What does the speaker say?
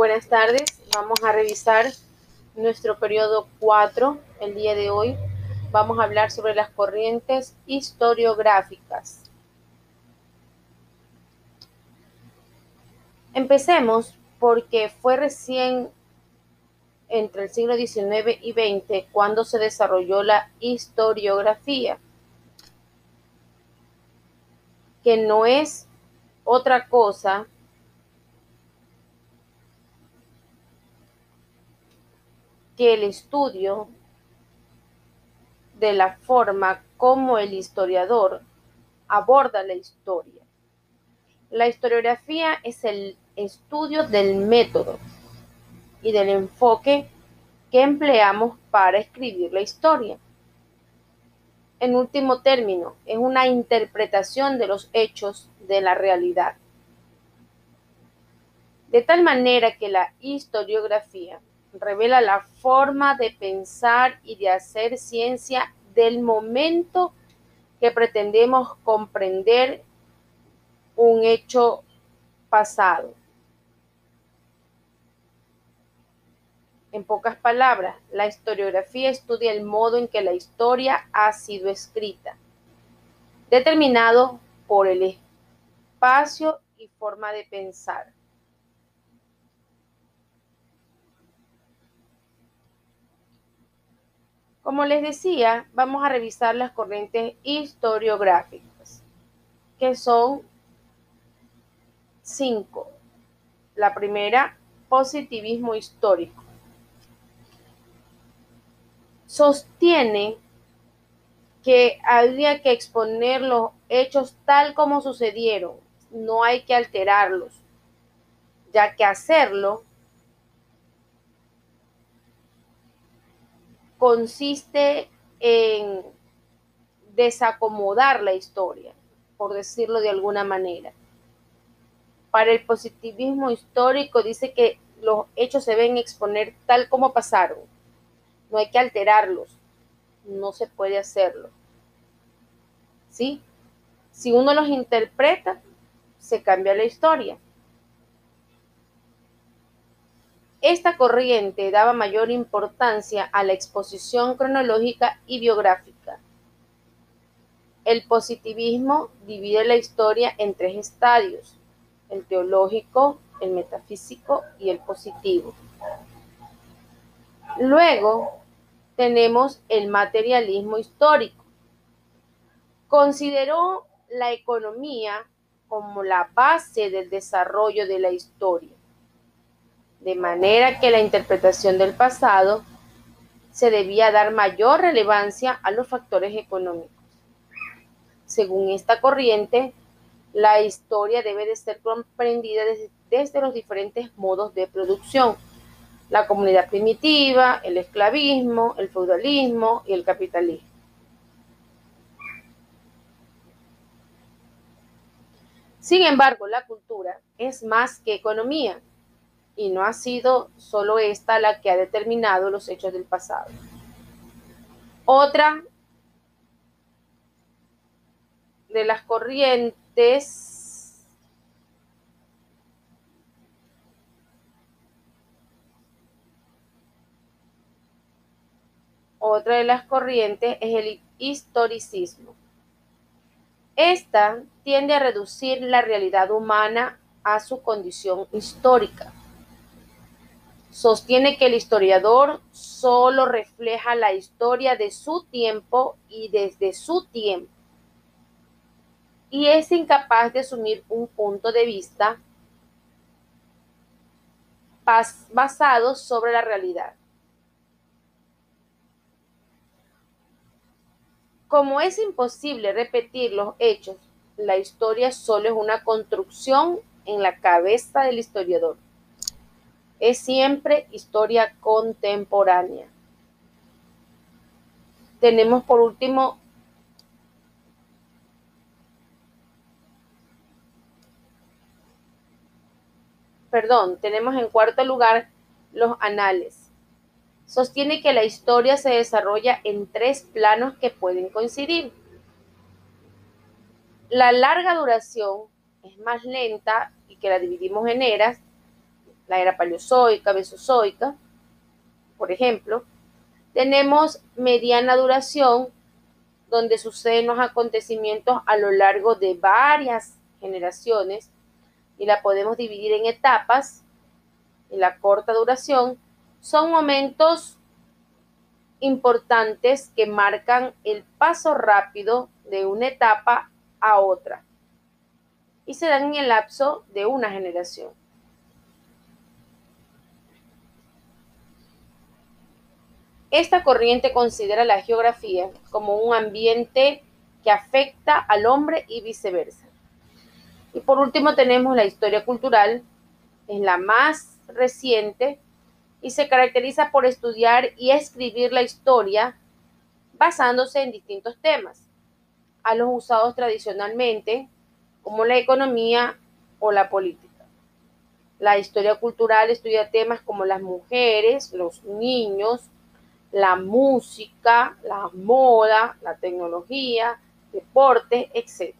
buenas tardes. Vamos a revisar nuestro periodo 4 el día de hoy. Vamos a hablar sobre las corrientes historiográficas. Empecemos porque fue recién entre el siglo XIX y XX cuando se desarrolló la historiografía, que no es otra cosa que el estudio de la forma como el historiador aborda la historia. La historiografía es el estudio del método y del enfoque que empleamos para escribir la historia. En último término, es una interpretación de los hechos de la realidad. De tal manera que la historiografía revela la forma de pensar y de hacer ciencia del momento que pretendemos comprender un hecho pasado. En pocas palabras, la historiografía estudia el modo en que la historia ha sido escrita, determinado por el espacio y forma de pensar. Como les decía, vamos a revisar las corrientes historiográficas, que son cinco. La primera, positivismo histórico. Sostiene que había que exponer los hechos tal como sucedieron, no hay que alterarlos, ya que hacerlo consiste en desacomodar la historia, por decirlo de alguna manera. Para el positivismo histórico dice que los hechos se deben exponer tal como pasaron. No hay que alterarlos. No se puede hacerlo. ¿Sí? Si uno los interpreta, se cambia la historia. Esta corriente daba mayor importancia a la exposición cronológica y biográfica. El positivismo divide la historia en tres estadios, el teológico, el metafísico y el positivo. Luego tenemos el materialismo histórico. Consideró la economía como la base del desarrollo de la historia de manera que la interpretación del pasado se debía dar mayor relevancia a los factores económicos. Según esta corriente, la historia debe de ser comprendida desde, los diferentes modos de producción, la comunidad primitiva, el esclavismo, el feudalismo y el capitalismo. Sin embargo, la cultura es más que economía, y no ha sido solo esta la que ha determinado los hechos del pasado. Otra de las corrientes otra de las corrientes es el historicismo. Esta tiende a reducir la realidad humana a su condición histórica Sostiene que el historiador solo refleja la historia de su tiempo y desde su tiempo, y es incapaz de asumir un punto de vista basado sobre la realidad. Como es imposible repetir los hechos, la historia solo es una construcción en la cabeza del historiador es siempre historia contemporánea. Tenemos por último perdón, tenemos en cuarto lugar los anales. Sostiene que la historia se desarrolla en tres planos que pueden coincidir. La larga duración es más lenta y que la dividimos en eras la era paleozoica, mesozoica, por ejemplo. Tenemos mediana duración, donde suceden los acontecimientos a lo largo de varias generaciones y la podemos dividir en etapas. Y la corta duración son momentos importantes que marcan el paso rápido de una etapa a otra y se dan en el lapso de una generación. Esta corriente considera la geografía como un ambiente que afecta al hombre y viceversa. Y por último tenemos la historia cultural, es la más reciente y se caracteriza por estudiar y escribir la historia basándose en distintos temas, a los usados tradicionalmente, como la economía o la política. La historia cultural estudia temas como las mujeres, los niños, la música, la moda, la tecnología, deporte, etc.